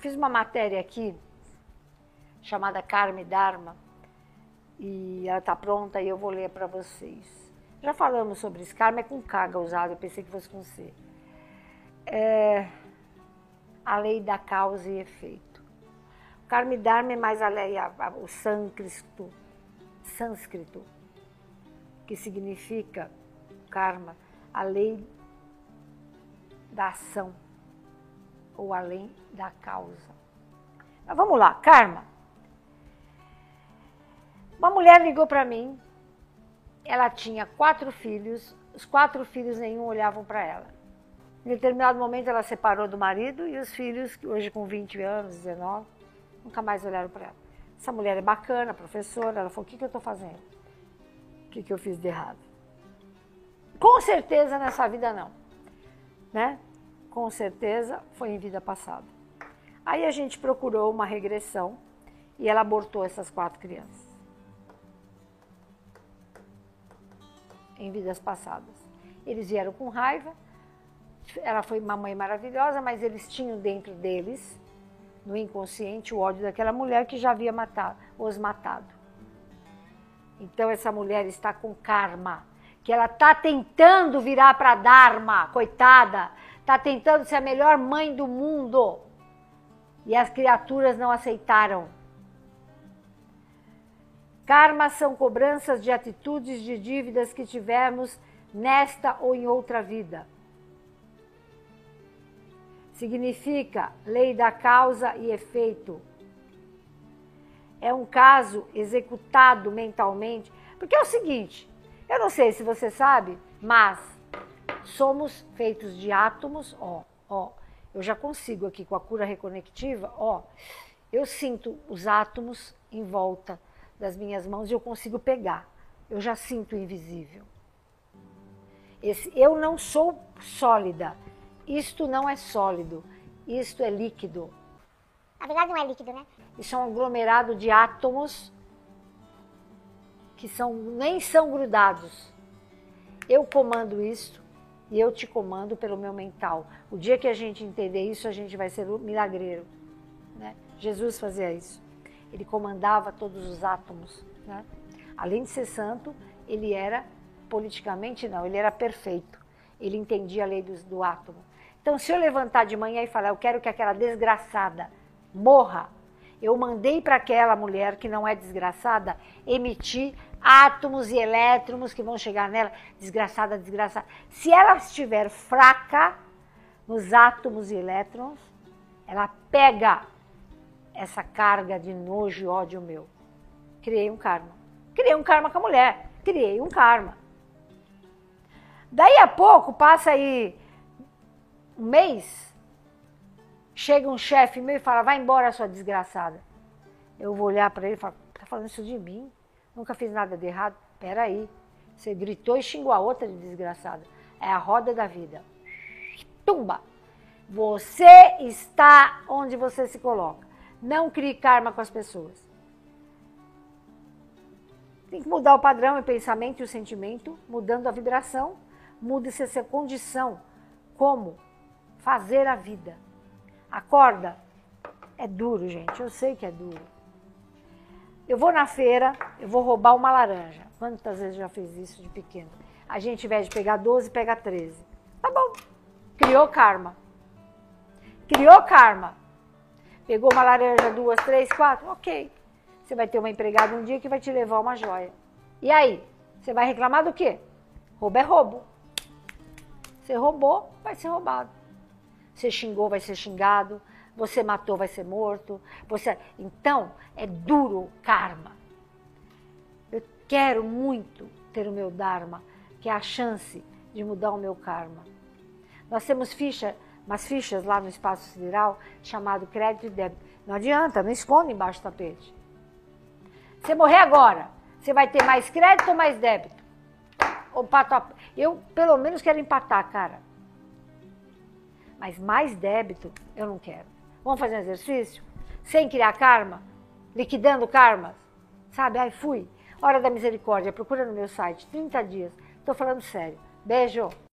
Fiz uma matéria aqui chamada Karma e Dharma e ela está pronta e eu vou ler para vocês. Já falamos sobre isso. Karma é com K usado, eu pensei que fosse com C. É a lei da causa e efeito. Karma e Dharma é mais a lei, a, a, o sânscrito, sânscrito, que significa karma, a lei da ação ou além da causa. Mas vamos lá, karma. Uma mulher ligou para mim, ela tinha quatro filhos, os quatro filhos nenhum olhavam para ela. Em determinado momento ela separou do marido e os filhos, hoje com 20 anos, 19, nunca mais olharam para ela. Essa mulher é bacana, professora, ela falou, o que, que eu estou fazendo? O que, que eu fiz de errado? Com certeza nessa vida não, né? Com certeza foi em vida passada. Aí a gente procurou uma regressão e ela abortou essas quatro crianças. Em vidas passadas. Eles vieram com raiva, ela foi uma mãe maravilhosa, mas eles tinham dentro deles, no inconsciente, o ódio daquela mulher que já havia matado, os matado. Então essa mulher está com karma que ela está tentando virar para Dharma, coitada, está tentando ser a melhor mãe do mundo. E as criaturas não aceitaram. Karma são cobranças de atitudes de dívidas que tivemos nesta ou em outra vida. Significa lei da causa e efeito. É um caso executado mentalmente. Porque é o seguinte: eu não sei se você sabe, mas somos feitos de átomos, ó, ó. Eu já consigo aqui com a cura reconectiva, ó. Eu sinto os átomos em volta das minhas mãos e eu consigo pegar. Eu já sinto o invisível. Esse, eu não sou sólida. Isto não é sólido. Isto é líquido. Na verdade não é líquido, né? Isso é um aglomerado de átomos que são, nem são grudados. Eu comando isso e eu te comando pelo meu mental. O dia que a gente entender isso, a gente vai ser milagreiro. Né? Jesus fazia isso. Ele comandava todos os átomos. Né? Além de ser santo, ele era politicamente não, ele era perfeito. Ele entendia a lei do, do átomo. Então, se eu levantar de manhã e falar, eu quero que aquela desgraçada morra, eu mandei para aquela mulher que não é desgraçada emitir átomos e elétrons que vão chegar nela, desgraçada, desgraçada. Se ela estiver fraca nos átomos e elétrons, ela pega essa carga de nojo e ódio meu. Criei um karma. Criei um karma com a mulher. Criei um karma. Daí a pouco, passa aí um mês, chega um chefe meu e fala: vai embora, sua desgraçada. Eu vou olhar para ele e falo: tá falando isso de mim? Nunca fiz nada de errado. Peraí. Você gritou e xingou a outra de desgraçada. É a roda da vida. Tumba! Você está onde você se coloca. Não crie karma com as pessoas. Tem que mudar o padrão, o pensamento e o sentimento, mudando a vibração, muda-se essa condição. Como? Fazer a vida. Acorda. É duro, gente. Eu sei que é duro. Eu vou na feira, eu vou roubar uma laranja. Quantas vezes já fiz isso de pequeno? A gente, ao invés de pegar 12, pega 13. Tá bom. Criou karma. Criou karma. Pegou uma laranja, duas, três, quatro, ok. Você vai ter uma empregada um dia que vai te levar uma joia. E aí? Você vai reclamar do quê? Roubo é roubo. Você roubou, vai ser roubado. Você xingou, vai ser xingado. Você matou, vai ser morto. Você... Então, é duro o karma. Eu quero muito ter o meu Dharma, que é a chance de mudar o meu karma. Nós temos ficha, umas fichas lá no espaço sideral chamado crédito e débito. Não adianta, não esconde embaixo do tapete. Você morrer agora, você vai ter mais crédito ou mais débito? Eu, pelo menos, quero empatar, cara. Mas mais débito eu não quero. Vamos fazer um exercício? Sem criar karma? Liquidando karmas? Sabe? Ai, fui. Hora da misericórdia. Procura no meu site. 30 dias. Estou falando sério. Beijo.